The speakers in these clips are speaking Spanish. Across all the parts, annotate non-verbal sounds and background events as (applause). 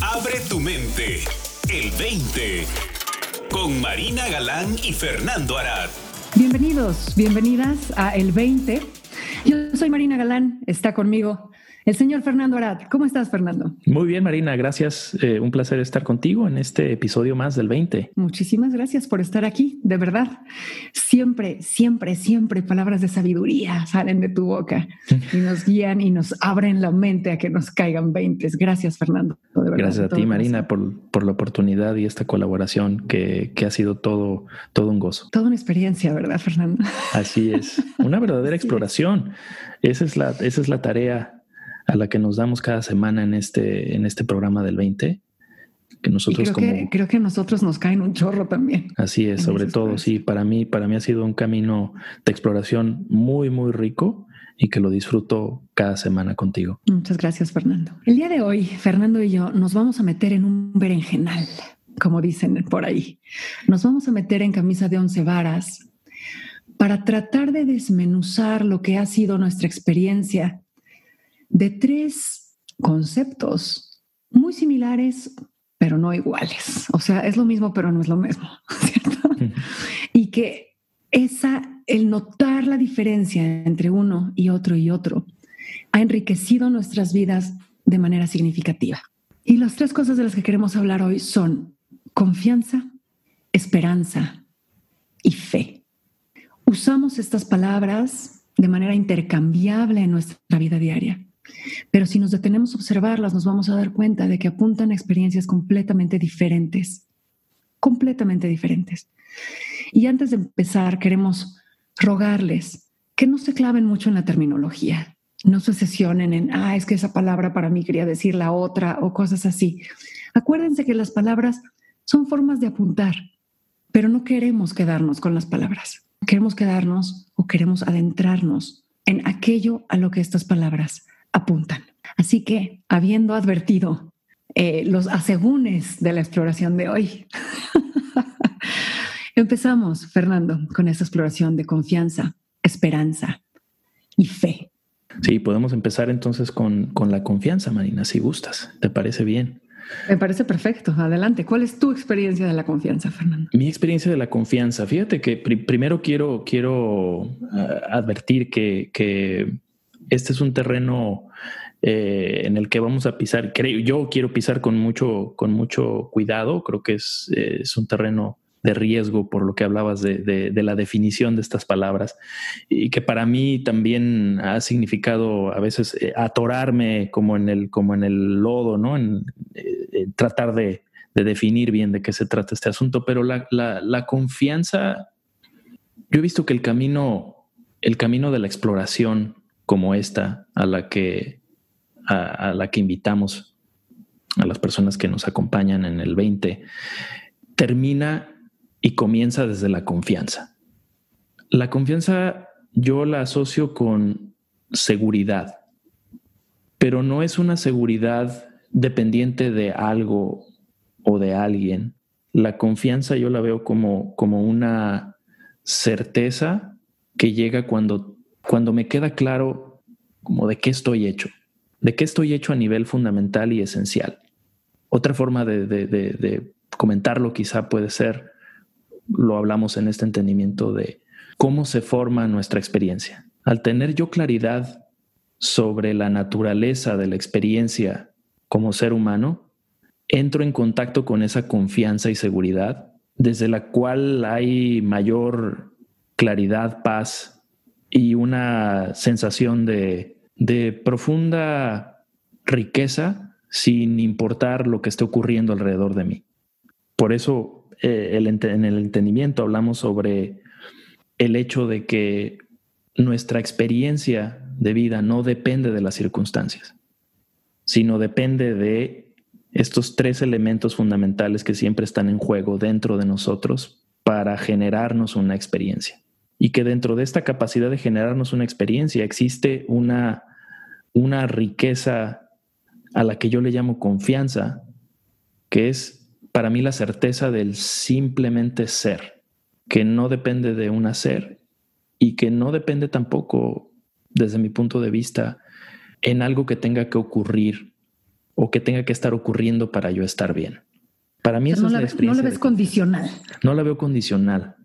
Abre tu mente. El 20. Con Marina Galán y Fernando Arad. Bienvenidos, bienvenidas a El 20. Yo soy Marina Galán, está conmigo el señor Fernando Arad. ¿Cómo estás, Fernando? Muy bien, Marina. Gracias. Eh, un placer estar contigo en este episodio más del 20. Muchísimas gracias por estar aquí, de verdad. Siempre, siempre, siempre palabras de sabiduría salen de tu boca (laughs) y nos guían y nos abren la mente a que nos caigan 20. Gracias, Fernando. gracias a ti, Marina, por, la oportunidad y esta colaboración que, ha sido todo, todo un gozo. Toda una experiencia, ¿verdad, Fernando? Así es. Una verdadera (laughs) exploración. Esa es la, esa es la tarea a la que nos damos cada semana en este, en este programa del 20. Que nosotros creo, que, creo que a nosotros nos caen un chorro también. Así es, sobre todo, sí, para mí, para mí ha sido un camino de exploración muy, muy rico y que lo disfruto cada semana contigo. Muchas gracias, Fernando. El día de hoy, Fernando y yo nos vamos a meter en un berenjenal, como dicen por ahí. Nos vamos a meter en camisa de once varas para tratar de desmenuzar lo que ha sido nuestra experiencia de tres conceptos muy similares, pero no iguales. O sea, es lo mismo, pero no es lo mismo, (laughs) ¿cierto? y que esa, el notar la diferencia entre uno y otro y otro, ha enriquecido nuestras vidas de manera significativa. Y las tres cosas de las que queremos hablar hoy son confianza, esperanza y fe. Usamos estas palabras de manera intercambiable en nuestra vida diaria. Pero si nos detenemos a observarlas, nos vamos a dar cuenta de que apuntan a experiencias completamente diferentes, completamente diferentes. Y antes de empezar, queremos rogarles que no se claven mucho en la terminología, no se sesionen en, ah, es que esa palabra para mí quería decir la otra o cosas así. Acuérdense que las palabras son formas de apuntar, pero no queremos quedarnos con las palabras. Queremos quedarnos o queremos adentrarnos en aquello a lo que estas palabras apuntan. Así que, habiendo advertido eh, los asegúnes de la exploración de hoy, (laughs) empezamos, Fernando, con esta exploración de confianza, esperanza y fe. Sí, podemos empezar entonces con, con la confianza, Marina, si gustas. ¿Te parece bien? Me parece perfecto. Adelante. ¿Cuál es tu experiencia de la confianza, Fernando? Mi experiencia de la confianza. Fíjate que primero quiero, quiero ah, advertir que, que este es un terreno eh, en el que vamos a pisar. Creo, yo quiero pisar con mucho, con mucho cuidado. Creo que es, es un terreno de riesgo por lo que hablabas de, de, la definición de estas palabras y que para mí también ha significado a veces eh, atorarme como en el, como en el lodo, ¿no? En, eh, tratar de, de, definir bien de qué se trata este asunto, pero la, la confianza, yo he visto que el camino, el camino de la exploración como esta a la que, a, la que invitamos a las personas que nos acompañan en el 20, termina y comienza desde la confianza. La confianza yo la asocio con seguridad, pero no es una seguridad dependiente de algo o de alguien. La confianza yo la veo como, como una certeza que llega cuando cuando me queda claro como de qué estoy hecho, de qué estoy hecho a nivel fundamental y esencial. Otra forma de, comentarlo quizá puede ser, lo hablamos en este entendimiento de cómo se forma nuestra experiencia. Al tener yo claridad sobre la naturaleza de la experiencia como ser humano, entro en contacto con esa confianza y seguridad desde la cual hay mayor claridad, paz y una sensación de, profunda riqueza sin importar lo que esté ocurriendo alrededor de mí. Por eso eh, en el entendimiento hablamos sobre el hecho de que nuestra experiencia de vida no depende de las circunstancias, sino depende de estos tres elementos fundamentales que siempre están en juego dentro de nosotros para generarnos una experiencia y que dentro de esta capacidad de generarnos una experiencia existe una, una riqueza a la que yo le llamo confianza, que es para mí la certeza del simplemente ser, que no depende de un hacer y que no depende tampoco, desde mi punto de vista, en algo que tenga que ocurrir o que tenga que estar ocurriendo para yo estar bien. Para mí esa no es la, la experiencia. No la ves condicional. No la veo condicional,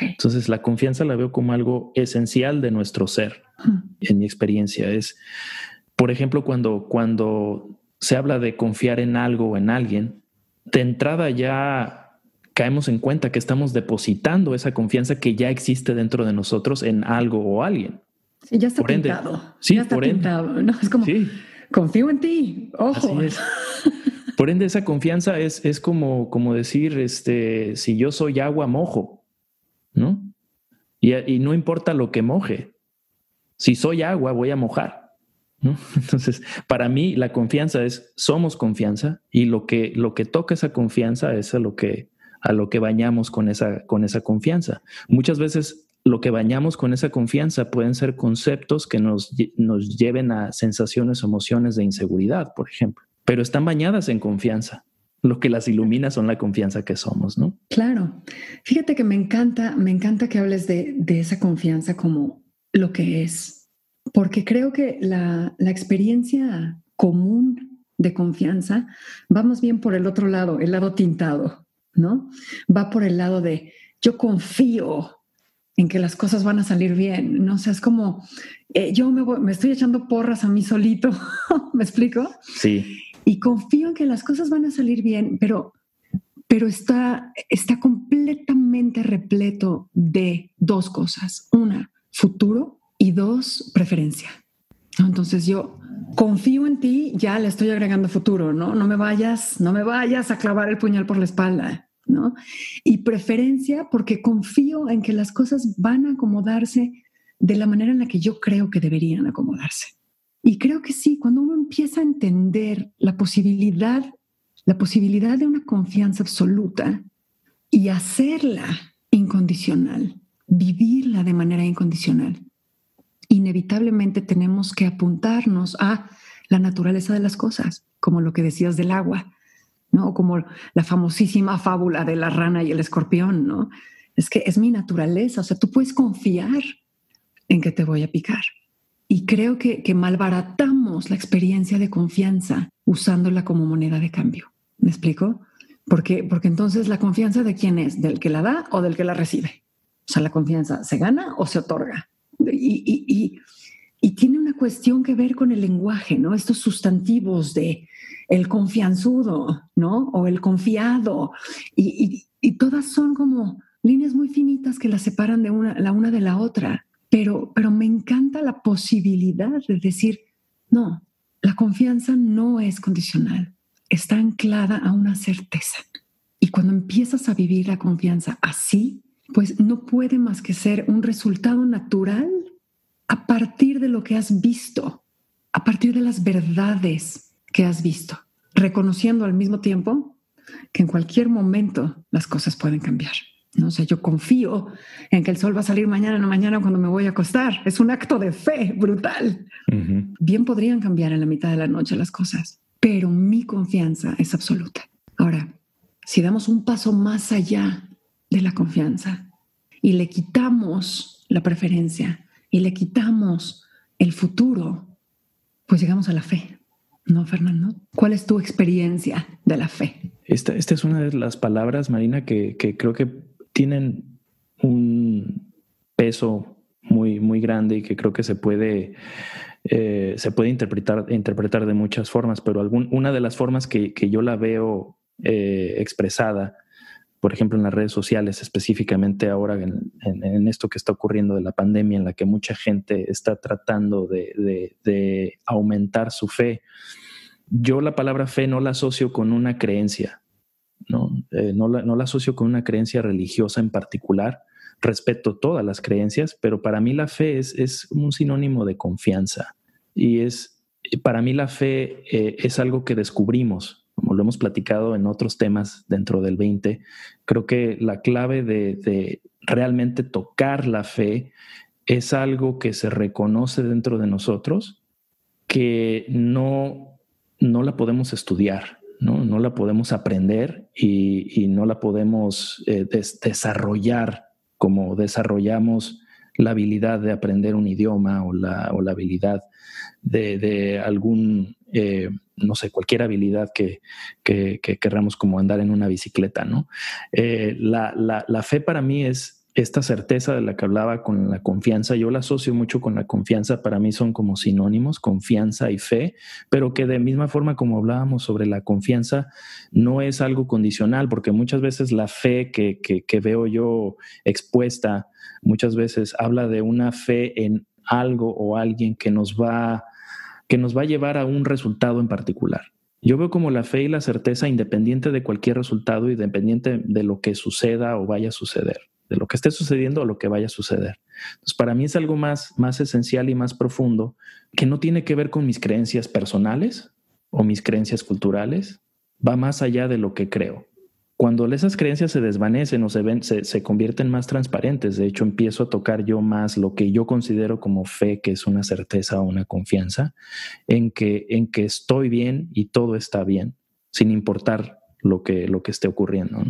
Entonces la confianza la veo como algo esencial de nuestro ser, en mi experiencia. Es, por ejemplo, cuando, cuando se habla de confiar en algo o en alguien, de entrada ya caemos en cuenta que estamos depositando esa confianza que ya existe dentro de nosotros en algo o alguien. Sí, ya está Por ende- pintado. sí, ya está por ende. pintado. ¿no? Es como, Sí, confío en ti. Ojo. así es. Por ende, esa confianza es, es como, como decir, este, si yo soy agua, mojo, ¿no? Y, y no importa lo que moje. Si soy agua, voy a mojar. ¿no? (laughs) Entonces, para mí la confianza es, somos confianza y lo que, lo que toca esa confianza es a lo que, a lo que bañamos con esa, con esa confianza. Muchas veces lo que bañamos con esa confianza pueden ser conceptos que nos, nos lleven a sensaciones o emociones de inseguridad, por ejemplo, pero están bañadas en confianza. Lo que las ilumina son la confianza que somos, ¿no? Claro. Fíjate que me encanta, me encanta que hables de, de esa confianza como lo que es, porque creo que la, la experiencia común de confianza va más bien por el otro lado, el lado tintado, ¿no? Va por el lado de yo confío en que las cosas van a salir bien, ¿no? O sea, es como eh, yo me, voy- me estoy echando porras a mí solito, (laughs) ¿me explico? Sí, y confío en que las cosas van a salir bien, pero, pero está, está completamente repleto de dos cosas. Una, futuro y dos, preferencia. Entonces yo confío en ti, ya le estoy agregando futuro, ¿no? No me vayas, no me vayas a clavar el puñal por la espalda, ¿no? Y preferencia porque confío en que las cosas van a acomodarse de la manera en la que yo creo que deberían acomodarse. Y creo que sí, cuando uno empieza a entender la posibilidad, la posibilidad de una confianza absoluta y hacerla incondicional, vivirla de manera incondicional, inevitablemente tenemos que apuntarnos a la naturaleza de las cosas, como lo que decías del agua, ¿no? Como la famosísima fábula de la rana y el escorpión, ¿no? Es que es mi naturaleza, o sea, tú puedes confiar en que te voy a picar. Y creo que, que malbaratamos la experiencia de confianza usándola como moneda de cambio. ¿Me explico? Porque, porque entonces la confianza de quién es, del que la da o del que la recibe. O sea, la confianza se gana o se otorga. Y, y, y, y tiene una cuestión que ver con el lenguaje, ¿no? Estos sustantivos de el confianzudo, ¿no? O el confiado. Y, todas son como líneas muy finitas que las separan de una, la una de la otra. Pero, pero me encanta la posibilidad de decir, no, la confianza no es condicional, está anclada a una certeza. Y cuando empiezas a vivir la confianza así, pues no puede más que ser un resultado natural a partir de lo que has visto, a partir de las verdades que has visto, reconociendo al mismo tiempo que en cualquier momento las cosas pueden cambiar. ¿No? O sea, yo confío en que el sol va a salir mañana, no mañana cuando me voy a acostar. Es un acto de fe brutal. uh -huh. Bien podrían cambiar en la mitad de la noche las cosas, pero mi confianza es absoluta. Ahora, si damos un paso más allá de la confianza y le quitamos la preferencia y le quitamos el futuro, pues llegamos a la fe. ¿No, Fernando? ¿Cuál es tu experiencia de la fe? Esta, esta es una de las palabras, Marina, que, que creo que tienen un peso muy, muy grande y que creo que se puede, eh, se puede interpretar, interpretar de muchas formas, pero algún, una de las formas que, que yo la veo eh, expresada, por ejemplo, en las redes sociales, específicamente ahora en, en, esto que está ocurriendo de la pandemia, en la que mucha gente está tratando de, de, de aumentar su fe, yo la palabra fe no la asocio con una creencia, no, eh, no, la, no la asocio con una creencia religiosa en particular. Respeto todas las creencias, pero para mí la fe es, es un sinónimo de confianza. Y es, para mí la fe eh, es algo que descubrimos, como lo hemos platicado en otros temas dentro del 20. Creo que la clave de, de realmente tocar la fe es algo que se reconoce dentro de nosotros, que no, no la podemos estudiar, ¿no? no la podemos aprender y, y no la podemos eh, des desarrollar como desarrollamos la habilidad de aprender un idioma o la, o la habilidad de, algún, eh, no sé, cualquier habilidad que, que, querramos como andar en una bicicleta, ¿no? Eh, la, la fe para mí es esta certeza de la que hablaba con la confianza, yo la asocio mucho con la confianza, para mí son como sinónimos, confianza y fe, pero que de misma forma como hablábamos sobre la confianza, no es algo condicional, porque muchas veces la fe que, que, veo yo expuesta, muchas veces habla de una fe en algo o alguien que nos va, que nos va a llevar a un resultado en particular. Yo veo como la fe y la certeza independiente de cualquier resultado, independiente de lo que suceda o vaya a suceder de lo que esté sucediendo o lo que vaya a suceder. Entonces, para mí es algo más, más esencial y más profundo que no tiene que ver con mis creencias personales o mis creencias culturales, va más allá de lo que creo. Cuando esas creencias se desvanecen o se, ven, se, se convierten más transparentes, de hecho empiezo a tocar yo más lo que yo considero como fe, que es una certeza o una confianza, en que, en que estoy bien y todo está bien, sin importar lo que, lo que esté ocurriendo.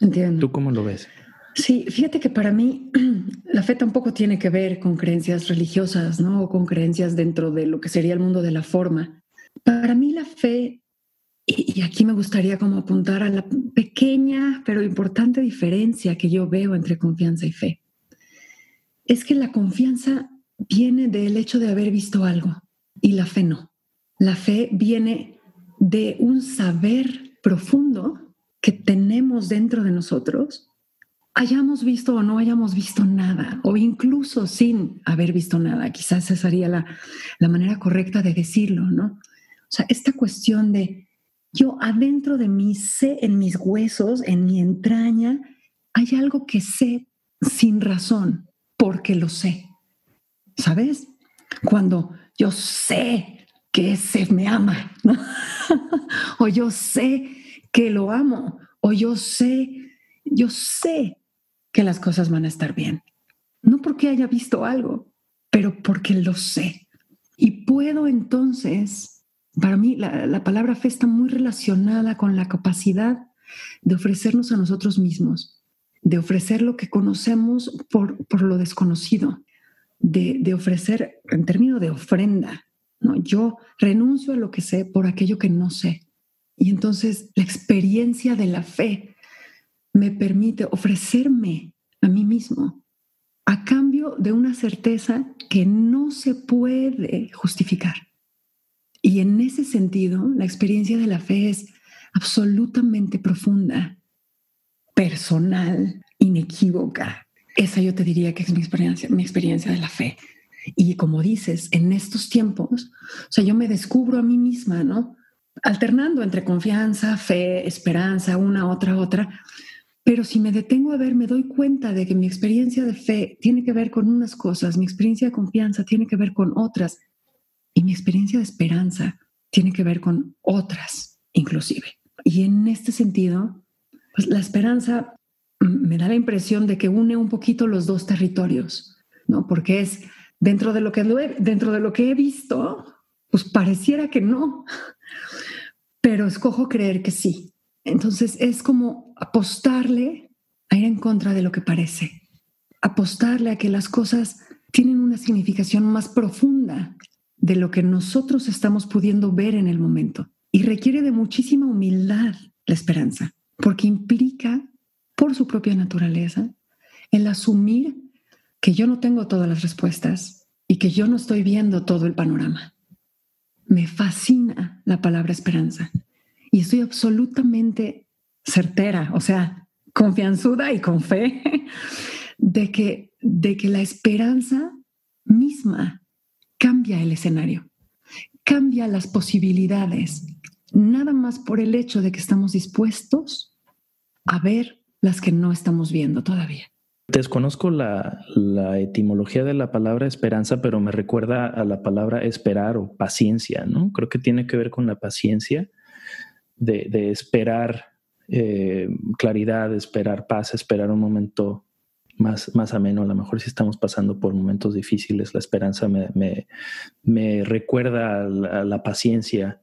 Entiendo. ¿Tú cómo lo ves? Sí, fíjate que para mí (clears throat) la fe tampoco tiene que ver con creencias religiosas, ¿no? O con creencias dentro de lo que sería el mundo de la forma. Para mí la fe, y aquí me gustaría como apuntar a la pequeña pero importante diferencia que yo veo entre confianza y fe, es que la confianza viene del hecho de haber visto algo y la fe no. La fe viene de un saber profundo que tenemos dentro de nosotros hayamos visto o no hayamos visto nada, o incluso sin haber visto nada, quizás esa sería la, la manera correcta de decirlo, ¿no? O sea, esta cuestión de yo adentro de mí sé, en mis huesos, en mi entraña, hay algo que sé sin razón, porque lo sé. ¿Sabes? Cuando yo sé que ese me ama, ¿no? (laughs) o yo sé que lo amo, o yo sé, yo sé que las cosas van a estar bien. No porque haya visto algo, pero porque lo sé. Y puedo entonces, para mí la, palabra fe está muy relacionada con la capacidad de ofrecernos a nosotros mismos, de ofrecer lo que conocemos por, lo desconocido, de, de, ofrecer en términos de ofrenda. ¿no? Yo renuncio a lo que sé por aquello que no sé. Y entonces la experiencia de la fe me permite ofrecerme a mí mismo a cambio de una certeza que no se puede justificar. Y en ese sentido, la experiencia de la fe es absolutamente profunda, personal, inequívoca. Esa yo te diría que es mi experiencia, mi experiencia de la fe. Y como dices, en estos tiempos, o sea, yo me descubro a mí misma, ¿no? Alternando entre confianza, fe, esperanza, una, otra, otra, pero si me detengo a ver, me doy cuenta de que mi experiencia de fe tiene que ver con unas cosas, mi experiencia de confianza tiene que ver con otras y mi experiencia de esperanza tiene que ver con otras inclusive. Y en este sentido, pues la esperanza me da la impresión de que une un poquito los dos territorios, ¿no? Porque es dentro de lo que dentro de lo que he visto, pues pareciera que no, (laughs) pero escojo creer que sí. Entonces es como apostarle a ir en contra de lo que parece, apostarle a que las cosas tienen una significación más profunda de lo que nosotros estamos pudiendo ver en el momento. Y requiere de muchísima humildad la esperanza, porque implica, por su propia naturaleza, el asumir que yo no tengo todas las respuestas y que yo no estoy viendo todo el panorama. Me fascina la palabra esperanza y estoy absolutamente certera, o sea, confianzuda y con fe (laughs) de que, de que la esperanza misma cambia el escenario, cambia las posibilidades, nada más por el hecho de que estamos dispuestos a ver las que no estamos viendo todavía. Desconozco la, la, etimología de la palabra esperanza, pero me recuerda a la palabra esperar o paciencia, ¿no? Creo que tiene que ver con la paciencia de, esperar eh, claridad, esperar paz, esperar un momento más, más ameno. A lo mejor si estamos pasando por momentos difíciles, la esperanza me, me, recuerda a la, paciencia,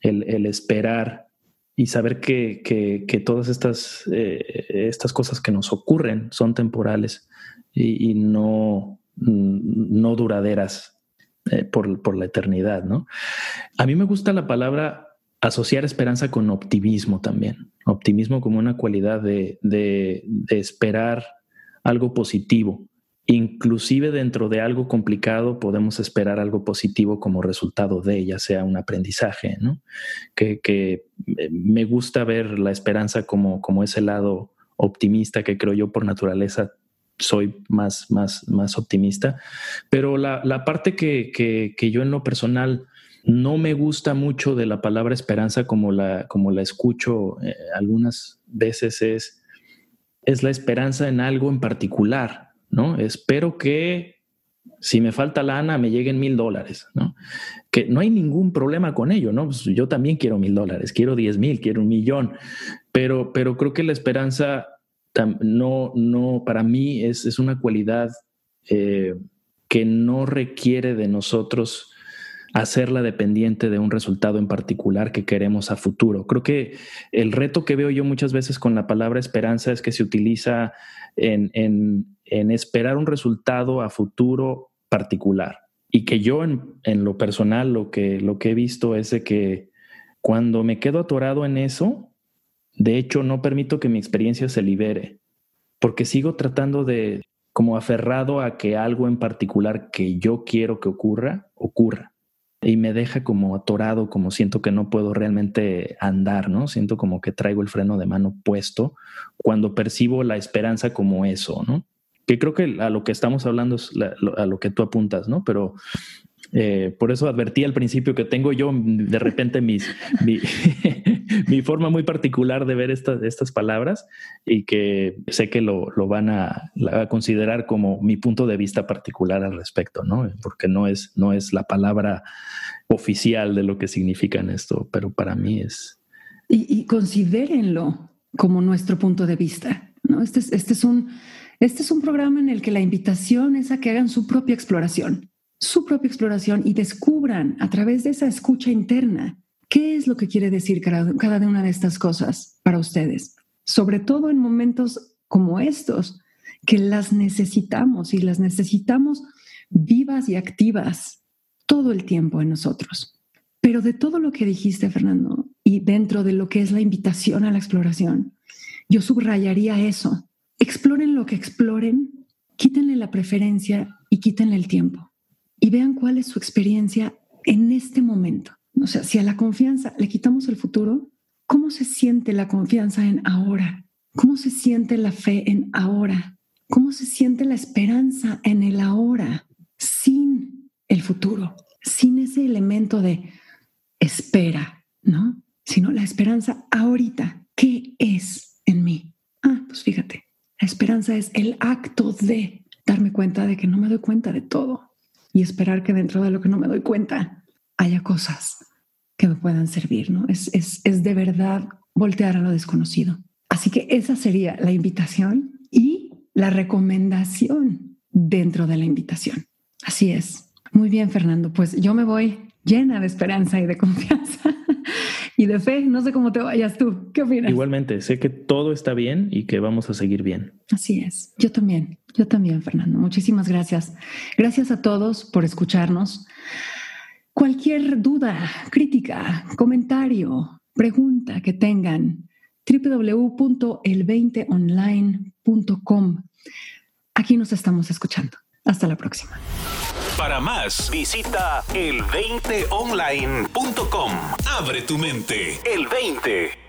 el, esperar y saber que, que, todas estas, eh, estas cosas que nos ocurren son temporales y, no, no duraderas eh, por, la eternidad, ¿no? A mí me gusta la palabra asociar esperanza con optimismo también. Optimismo como una cualidad de, de esperar algo positivo inclusive dentro de algo complicado podemos esperar algo positivo como resultado de, ya sea un aprendizaje, ¿no? Que, que eh, me gusta ver la esperanza como, como ese lado optimista que creo yo por naturaleza soy más, más, más optimista, pero la, la parte que, que, que, yo en lo personal no me gusta mucho de la palabra esperanza como la, como la escucho eh, algunas veces es, es la esperanza en algo en particular, ¿no? Espero que si me falta lana me lleguen mil dólares, ¿no? Que no hay ningún problema con ello, ¿no? Pues yo también quiero mil dólares, quiero diez mil, quiero un millón, pero, pero creo que la esperanza no, no, para mí es, es una cualidad eh, que no requiere de nosotros hacerla dependiente de un resultado en particular que queremos a futuro. Creo que el reto que veo yo muchas veces con la palabra esperanza es que se utiliza en, en, esperar un resultado a futuro particular. Y que yo en, en, lo personal lo que, lo que he visto es de que cuando me quedo atorado en eso, de hecho no permito que mi experiencia se libere, porque sigo tratando de como aferrado a que algo en particular que yo quiero que ocurra, ocurra y me deja como atorado, como siento que no puedo realmente andar, ¿no? Siento como que traigo el freno de mano puesto cuando percibo la esperanza como eso, ¿no? Que creo que a lo que estamos hablando es a lo que tú apuntas, ¿no? Pero eh, por eso advertí al principio que tengo yo de repente mis, mi, (laughs) forma muy particular de ver estas, estas palabras y que sé que lo, van a, considerar como mi punto de vista particular al respecto, ¿no? Porque no es, no es la palabra oficial de lo que significa en esto, pero para mí es... Y, y considérenlo como nuestro punto de vista, ¿no? Este es, este, es un, este es un programa en el que la invitación es a que hagan su propia exploración su propia exploración y descubran a través de esa escucha interna qué es lo que quiere decir cada, una de estas cosas para ustedes. Sobre todo en momentos como estos, que las necesitamos y las necesitamos vivas y activas todo el tiempo en nosotros. Pero de todo lo que dijiste, Fernando, y dentro de lo que es la invitación a la exploración, yo subrayaría eso. Exploren lo que exploren, quítenle la preferencia y quítenle el tiempo y vean cuál es su experiencia en este momento. O sea, si a la confianza le quitamos el futuro, ¿cómo se siente la confianza en ahora? ¿Cómo se siente la fe en ahora? ¿Cómo se siente la esperanza en el ahora sin el futuro? Sin ese elemento de espera, ¿no? Sino la esperanza ahorita. ¿Qué es en mí? Ah, pues fíjate, la esperanza es el acto de darme cuenta de que no me doy cuenta de todo y esperar que dentro de lo que no me doy cuenta haya cosas que me puedan servir, ¿no? Es, es, es de verdad voltear a lo desconocido. Así que esa sería la invitación y la recomendación dentro de la invitación. Así es. Muy bien, Fernando. Pues yo me voy llena de esperanza y de confianza (laughs) y de fe. No sé cómo te vayas tú. ¿Qué opinas? Igualmente, sé que todo está bien y que vamos a seguir bien. Así es. Yo también. Yo también, Fernando. Muchísimas gracias. Gracias a todos por escucharnos. Cualquier duda, crítica, comentario, pregunta que tengan, www.el20online.com. Aquí nos estamos escuchando. Hasta la próxima. Para más, visita el20online.com. Abre tu mente. El 20.